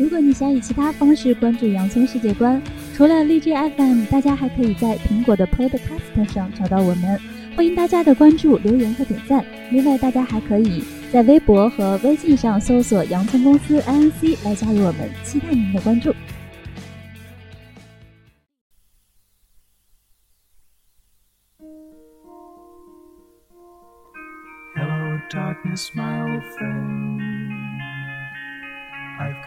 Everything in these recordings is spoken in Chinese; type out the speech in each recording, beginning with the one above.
如果你想以其他方式关注洋葱世界观，除了荔枝 FM，大家还可以在苹果的 Podcast 上找到我们。欢迎大家的关注、留言和点赞。另外，大家还可以在微博和微信上搜索“洋葱公司 INC” 来加入我们，期待您的关注。Hello, darkness, my old friend.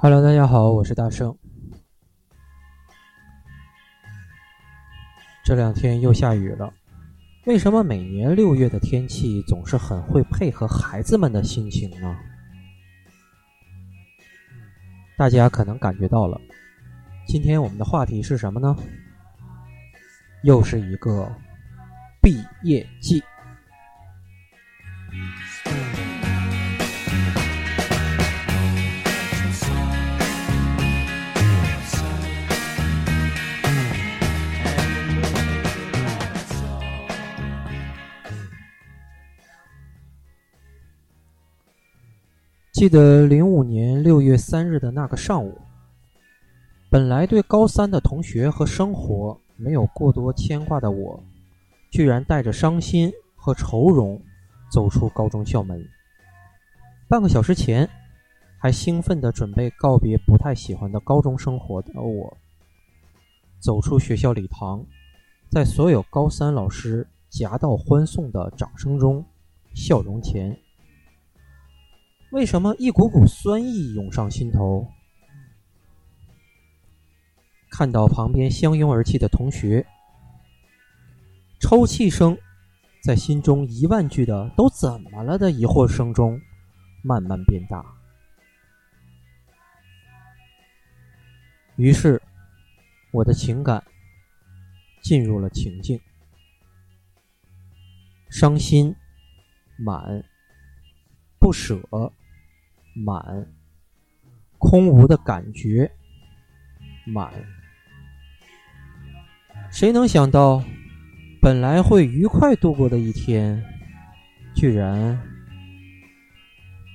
Hello，大家好，我是大圣。这两天又下雨了，为什么每年六月的天气总是很会配合孩子们的心情呢？大家可能感觉到了，今天我们的话题是什么呢？又是一个毕业季。记得零五年六月三日的那个上午，本来对高三的同学和生活没有过多牵挂的我，居然带着伤心和愁容走出高中校门。半个小时前，还兴奋地准备告别不太喜欢的高中生活的我，走出学校礼堂，在所有高三老师夹道欢送的掌声中，笑容前。为什么一股股酸意涌上心头？看到旁边相拥而泣的同学，抽泣声在心中一万句的“都怎么了”的疑惑声中慢慢变大。于是，我的情感进入了情境：伤心、满、不舍。满，空无的感觉，满。谁能想到，本来会愉快度过的一天，居然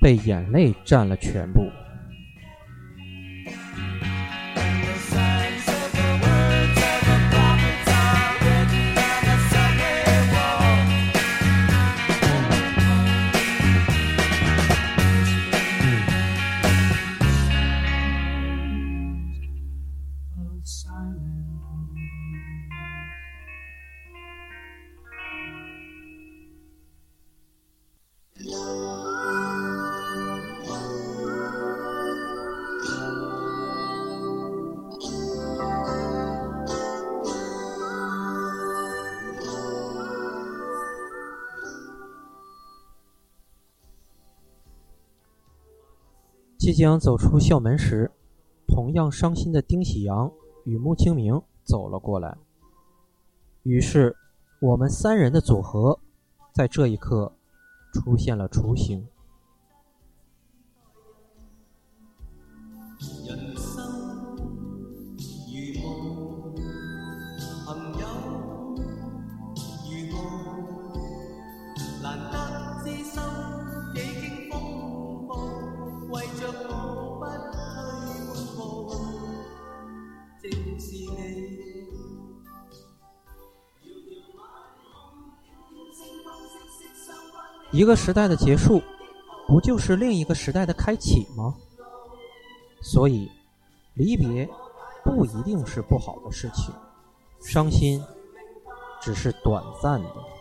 被眼泪占了全部。即将走出校门时，同样伤心的丁喜阳与穆清明走了过来。于是，我们三人的组合在这一刻出现了雏形。一个时代的结束，不就是另一个时代的开启吗？所以，离别不一定是不好的事情，伤心只是短暂的。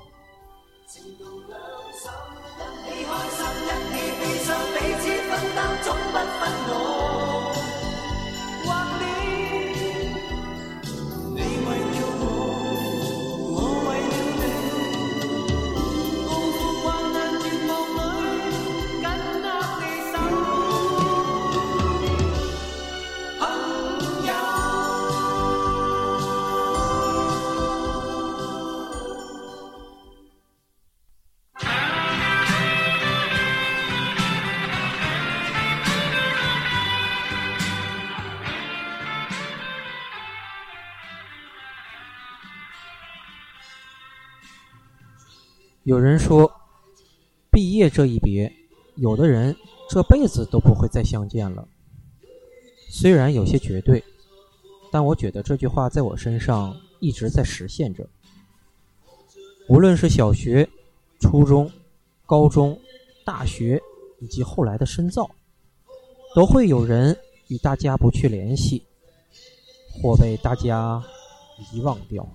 有人说，毕业这一别，有的人这辈子都不会再相见了。虽然有些绝对，但我觉得这句话在我身上一直在实现着。无论是小学、初中、高中、大学，以及后来的深造，都会有人与大家不去联系，或被大家遗忘掉。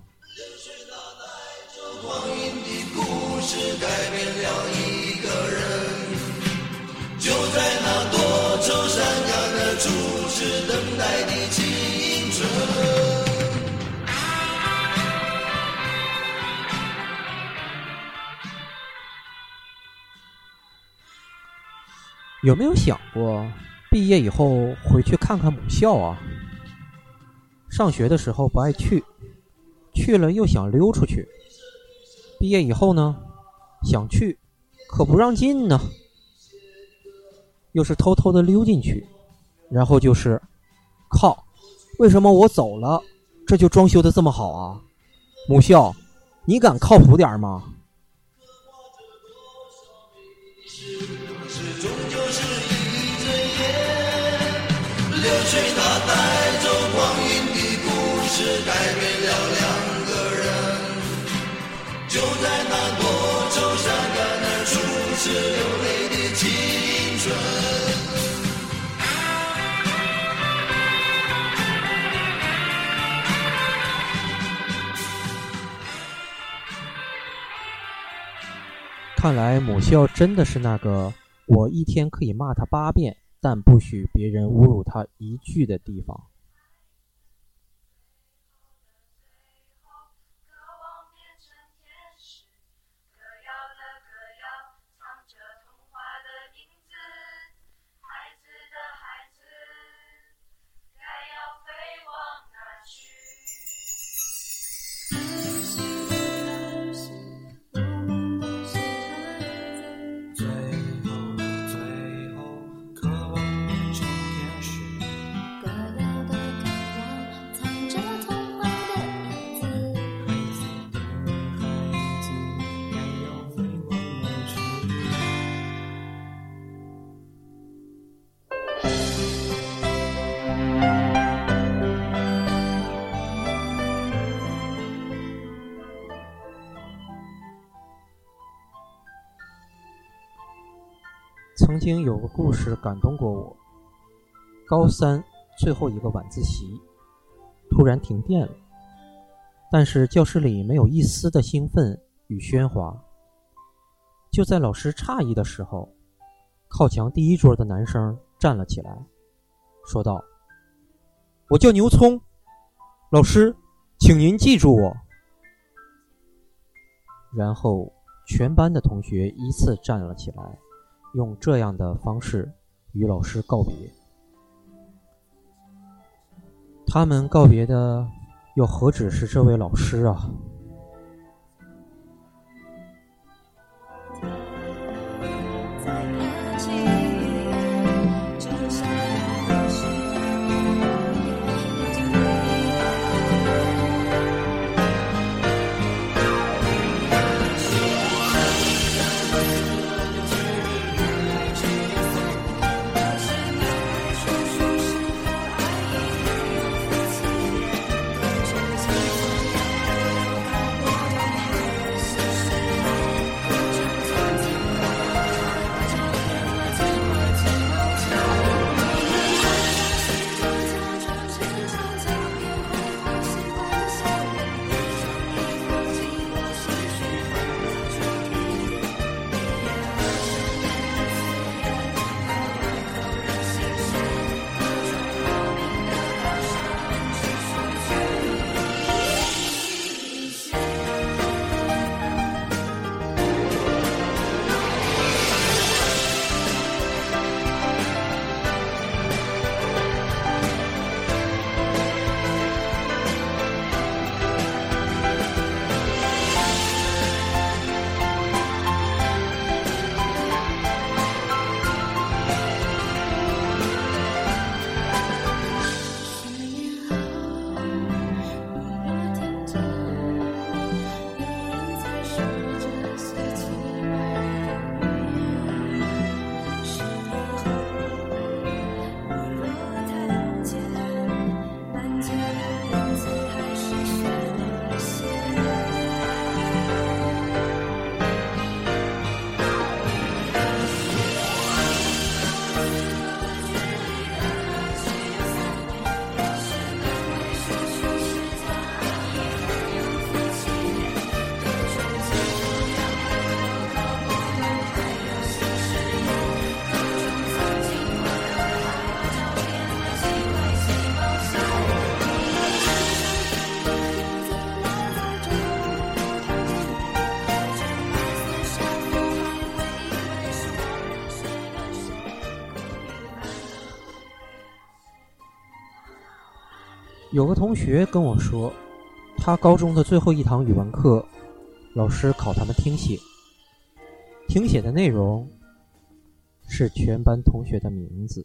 有没有想过，毕业以后回去看看母校啊？上学的时候不爱去，去了又想溜出去。毕业以后呢，想去，可不让进呢。又是偷偷的溜进去，然后就是，靠，为什么我走了，这就装修的这么好啊？母校，你敢靠谱点吗？流水看来母校真的是那个我一天可以骂他八遍，但不许别人侮辱他一句的地方。曾经有个故事感动过我。高三最后一个晚自习，突然停电了，但是教室里没有一丝的兴奋与喧哗。就在老师诧异的时候，靠墙第一桌的男生站了起来，说道：“我叫牛聪，老师，请您记住我。”然后全班的同学依次站了起来。用这样的方式与老师告别，他们告别的又何止是这位老师啊？有个同学跟我说，他高中的最后一堂语文课，老师考他们听写，听写的内容是全班同学的名字。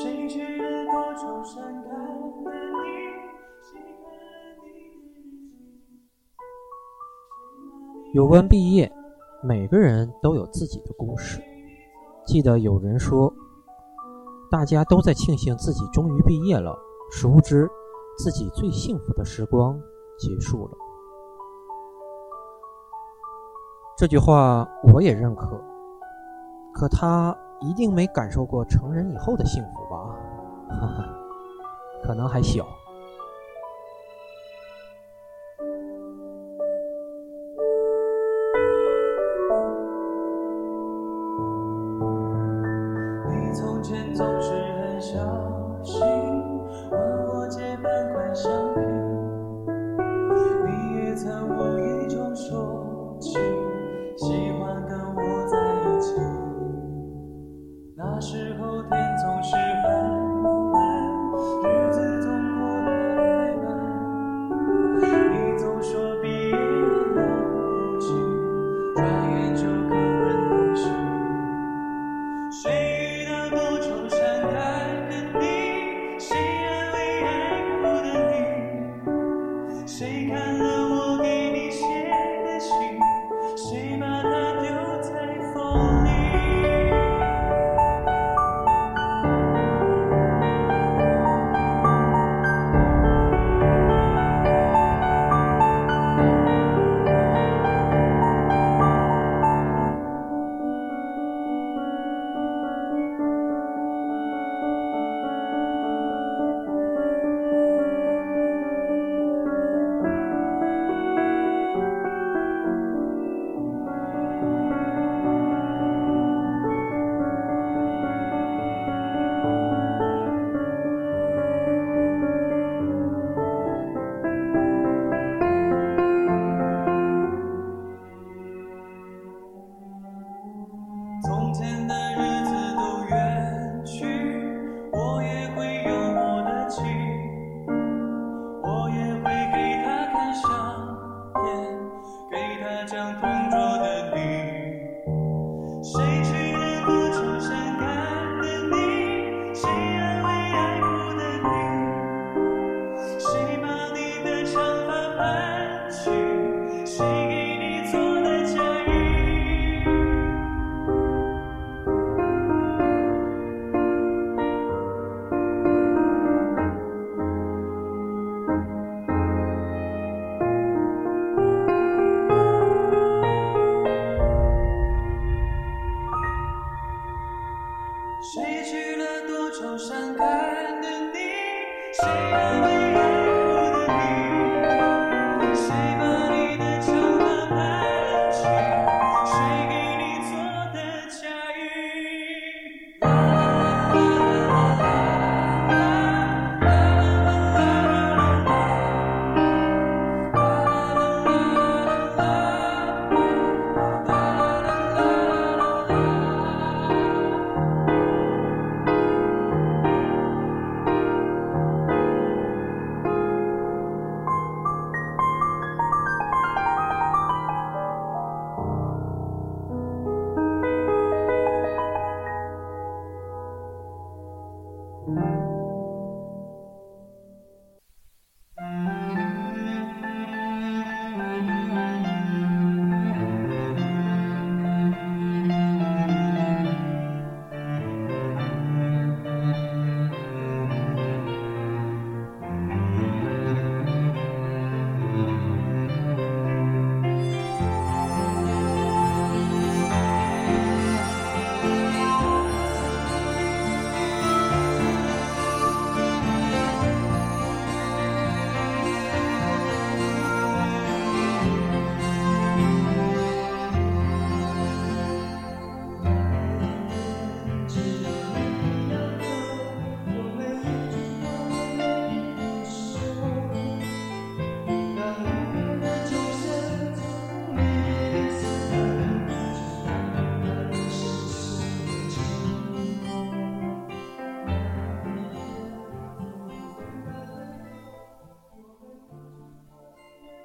谁去了多愁善感的你？有关毕业，每个人都有自己的故事。记得有人说，大家都在庆幸自己终于毕业了，殊不知自己最幸福的时光结束了。这句话我也认可，可他一定没感受过成人以后的幸福吧？哈哈，可能还小。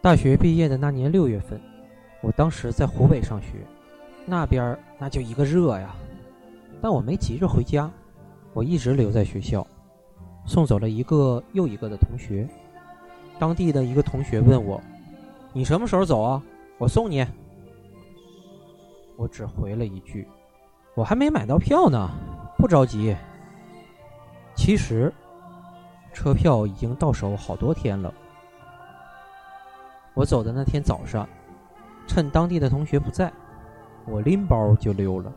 大学毕业的那年六月份，我当时在湖北上学，那边那就一个热呀。但我没急着回家，我一直留在学校，送走了一个又一个的同学。当地的一个同学问我：“你什么时候走啊？我送你。”我只回了一句：“我还没买到票呢，不着急。”其实，车票已经到手好多天了。我走的那天早上，趁当地的同学不在，我拎包就溜了。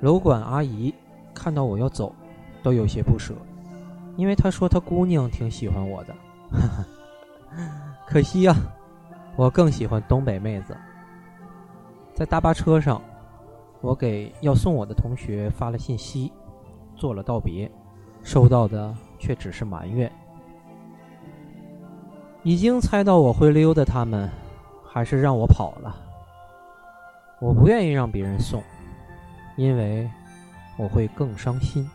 楼管阿姨看到我要走，都有些不舍，因为她说她姑娘挺喜欢我的。可惜呀、我更喜欢东北妹子。在大巴车上，我给要送我的同学发了信息，做了道别，收到的却只是埋怨。已经猜到我会溜的他们，还是让我跑了。我不愿意让别人送，因为我会更伤心。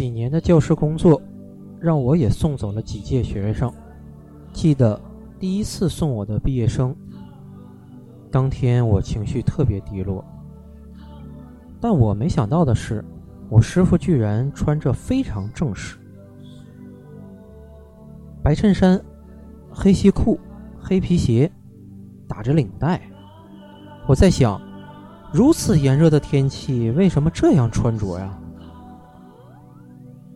几年的教师工作，让我也送走了几届学生。记得第一次送我的毕业生，当天我情绪特别低落。但我没想到的是，我师傅居然穿着非常正式，白衬衫、黑西裤、黑皮鞋，打着领带。我在想，如此炎热的天气，为什么这样穿着呀？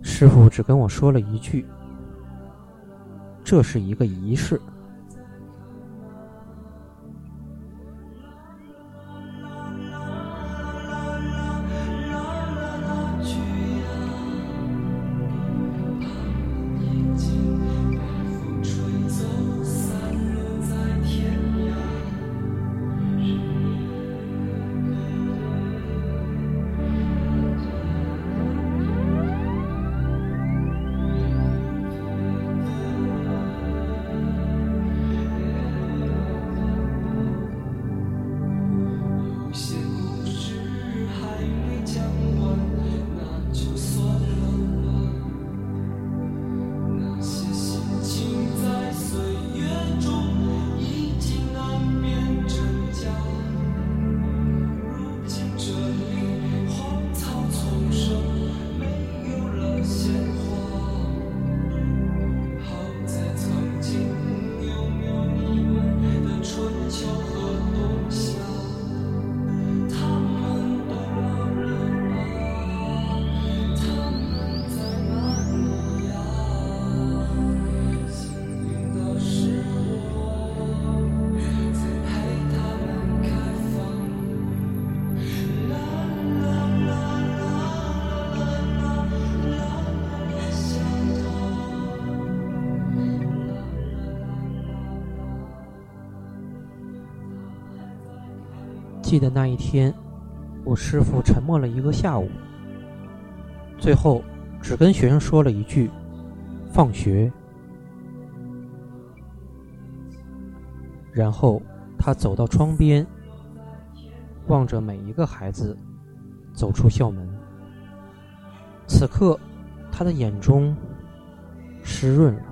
师傅只跟我说了一句：“这是一个仪式。”记得那一天，我师傅沉默了一个下午，最后只跟学生说了一句：“放学。”然后他走到窗边，望着每一个孩子走出校门。此刻，他的眼中湿润了。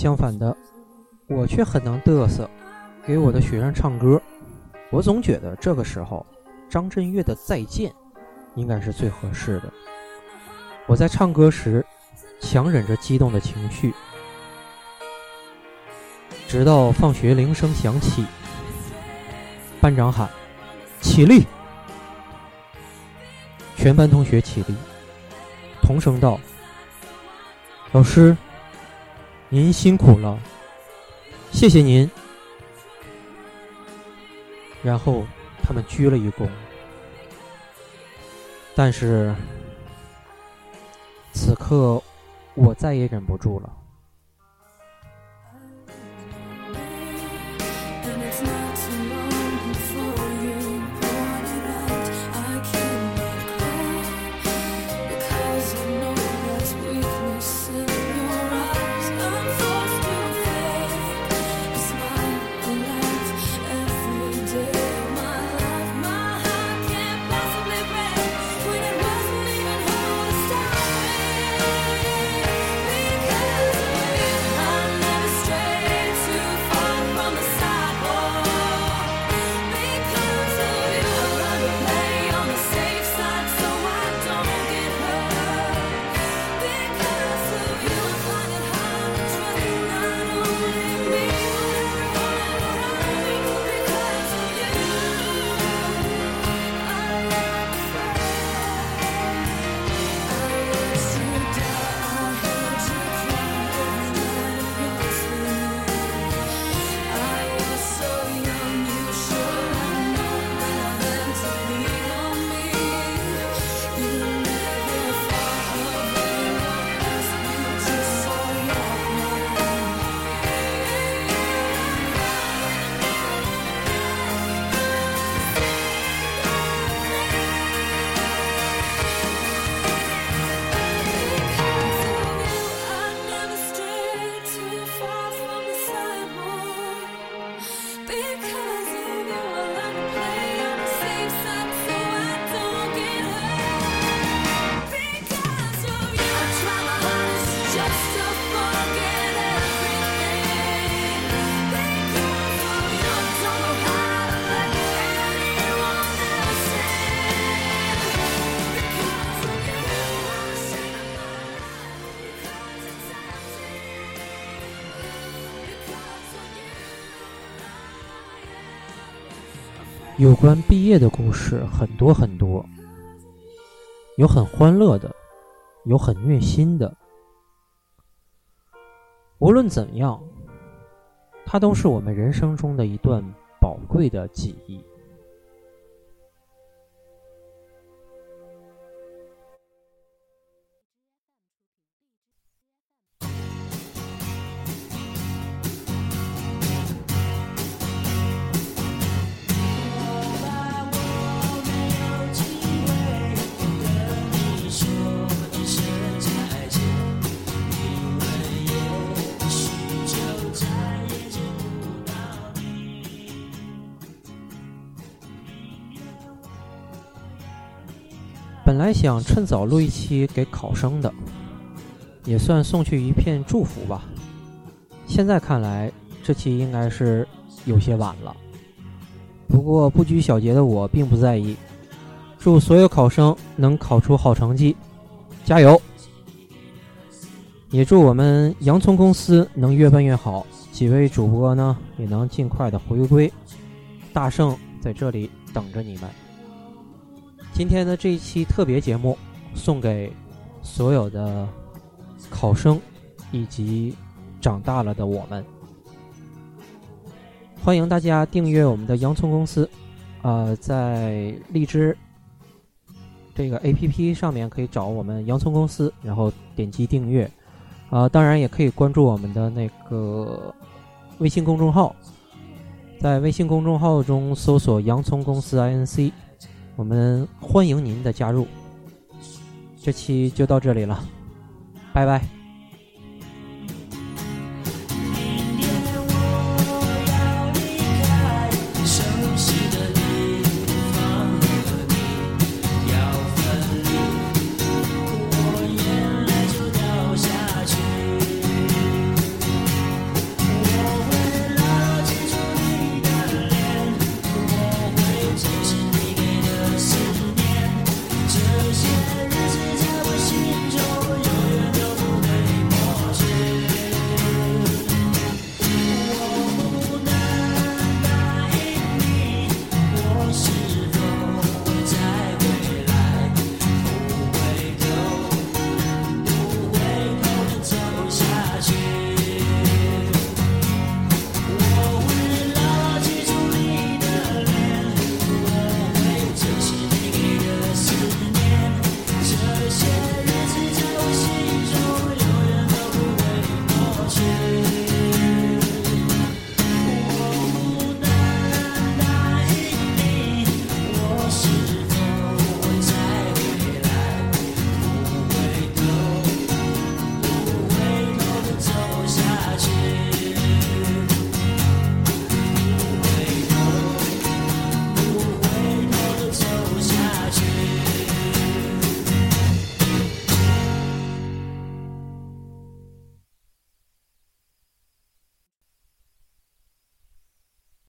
相反的，我却很能嘚瑟，给我的学生唱歌。我总觉得这个时候，张震岳的《再见》应该是最合适的。我在唱歌时，强忍着激动的情绪，直到放学铃声响起，班长喊：“起立！”全班同学起立，同声道：“老师。”您辛苦了，谢谢您。然后他们鞠了一躬，但是此刻我再也忍不住了。有关毕业的故事很多很多，有很欢乐的，有很虐心的。无论怎样，它都是我们人生中的一段宝贵的记忆。本来想趁早录一期给考生的，也算送去一片祝福吧。现在看来，这期应该是有些晚了。不过不拘小节的我并不在意，祝所有考生能考出好成绩，加油！也祝我们洋葱公司能越办越好，几位主播呢也能尽快的回归。大圣在这里等着你们。今天的这一期特别节目，送给所有的考生以及长大了的我们。欢迎大家订阅我们的洋葱公司，呃，在荔枝这个 A P P 上面可以找我们洋葱公司，然后点击订阅。啊、当然也可以关注我们的那个微信公众号，在微信公众号中搜索“洋葱公司 INC”。我们欢迎您的加入。这期就到这里了，拜拜。